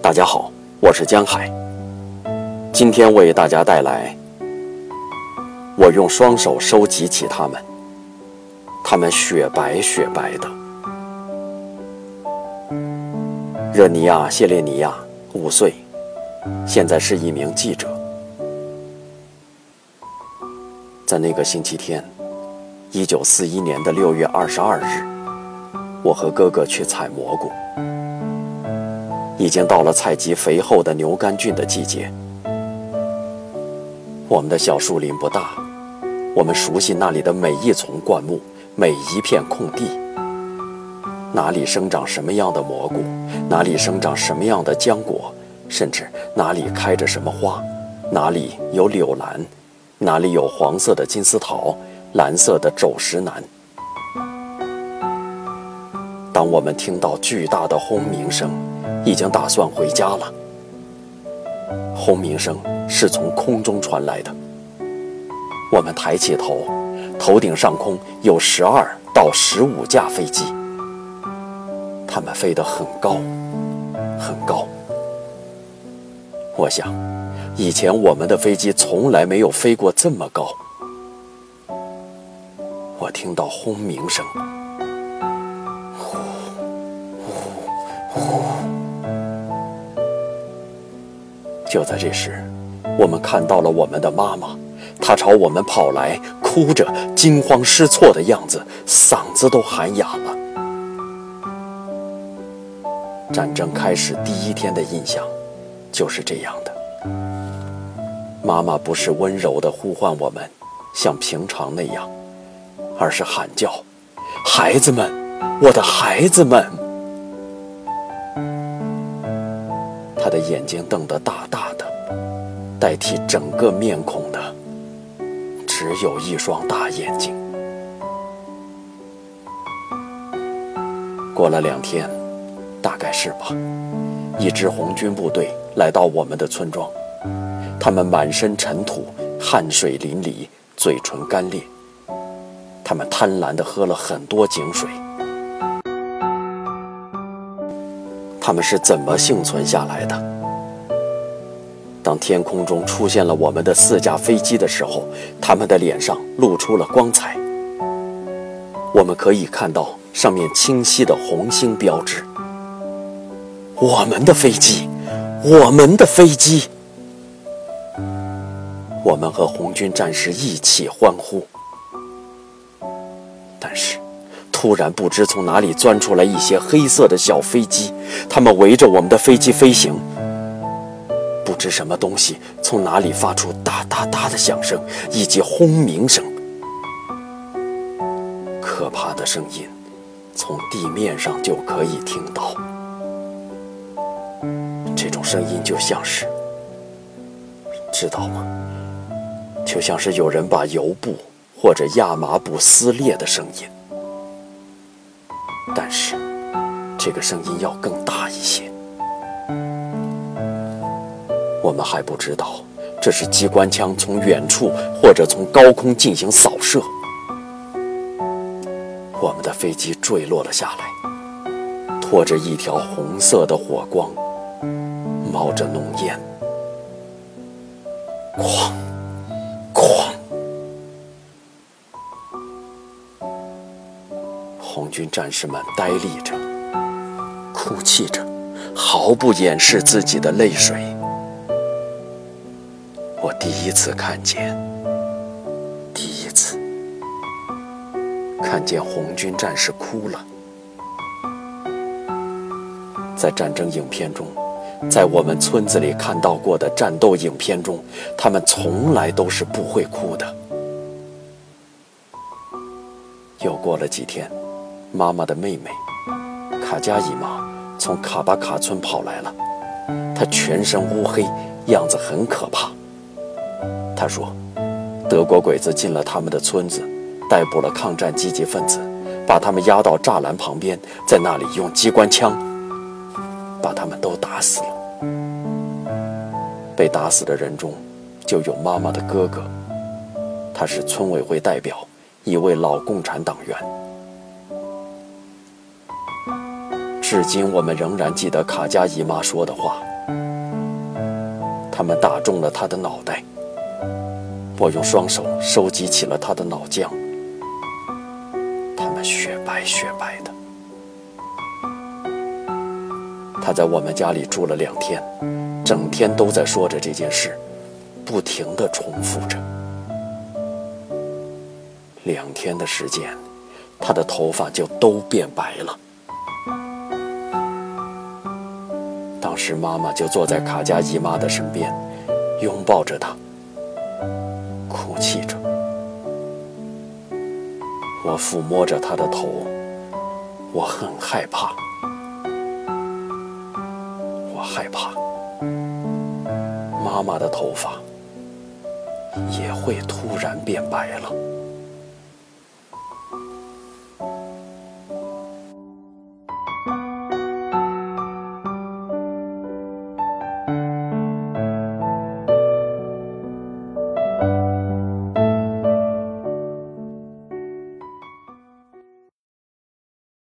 大家好，我是江海。今天为大家带来，我用双手收集起它们，它们雪白雪白的。热尼亚·谢列尼亚，五岁，现在是一名记者。在那个星期天，一九四一年的六月二十二日，我和哥哥去采蘑菇。已经到了采集肥厚的牛肝菌的季节。我们的小树林不大，我们熟悉那里的每一丛灌木，每一片空地。哪里生长什么样的蘑菇，哪里生长什么样的浆果，甚至哪里开着什么花，哪里有柳兰，哪里有黄色的金丝桃，蓝色的肘石楠。当我们听到巨大的轰鸣声，已经打算回家了。轰鸣声是从空中传来的。我们抬起头，头顶上空有十二到十五架飞机，它们飞得很高，很高。我想，以前我们的飞机从来没有飞过这么高。我听到轰鸣声。呼呼呼就在这时，我们看到了我们的妈妈，她朝我们跑来，哭着，惊慌失措的样子，嗓子都喊哑了。战争开始第一天的印象就是这样的。妈妈不是温柔地呼唤我们，像平常那样，而是喊叫：“孩子们，我的孩子们！”他的眼睛瞪得大大的，代替整个面孔的，只有一双大眼睛。过了两天，大概是吧，一支红军部队来到我们的村庄，他们满身尘土，汗水淋漓，嘴唇干裂，他们贪婪地喝了很多井水。他们是怎么幸存下来的？当天空中出现了我们的四架飞机的时候，他们的脸上露出了光彩。我们可以看到上面清晰的红星标志。我们的飞机，我们的飞机！我们和红军战士一起欢呼。但是。突然，不知从哪里钻出来一些黑色的小飞机，它们围着我们的飞机飞行。不知什么东西从哪里发出哒哒哒的响声以及轰鸣声，可怕的声音从地面上就可以听到。声音就像是，知道吗？就像是有人把油布或者亚麻布撕裂的声音。但是，这个声音要更大一些。我们还不知道这是机关枪从远处或者从高空进行扫射。我们的飞机坠落了下来，拖着一条红色的火光，冒着浓烟，哐，哐。红军战士们呆立着，哭泣着，毫不掩饰自己的泪水。我第一次看见，第一次看见红军战士哭了。在战争影片中，在我们村子里看到过的战斗影片中，他们从来都是不会哭的。又过了几天。妈妈的妹妹卡加姨妈从卡巴卡村跑来了，她全身乌黑，样子很可怕。她说，德国鬼子进了他们的村子，逮捕了抗战积极分子，把他们押到栅栏旁边，在那里用机关枪把他们都打死了。被打死的人中就有妈妈的哥哥，他是村委会代表，一位老共产党员。至今，我们仍然记得卡佳姨妈说的话：“他们打中了他的脑袋。”我用双手收集起了他的脑浆，他们雪白雪白的。他在我们家里住了两天，整天都在说着这件事，不停地重复着。两天的时间，他的头发就都变白了。当时妈妈就坐在卡佳姨妈的身边，拥抱着她。哭泣着，我抚摸着他的头，我很害怕，我害怕妈妈的头发也会突然变白了。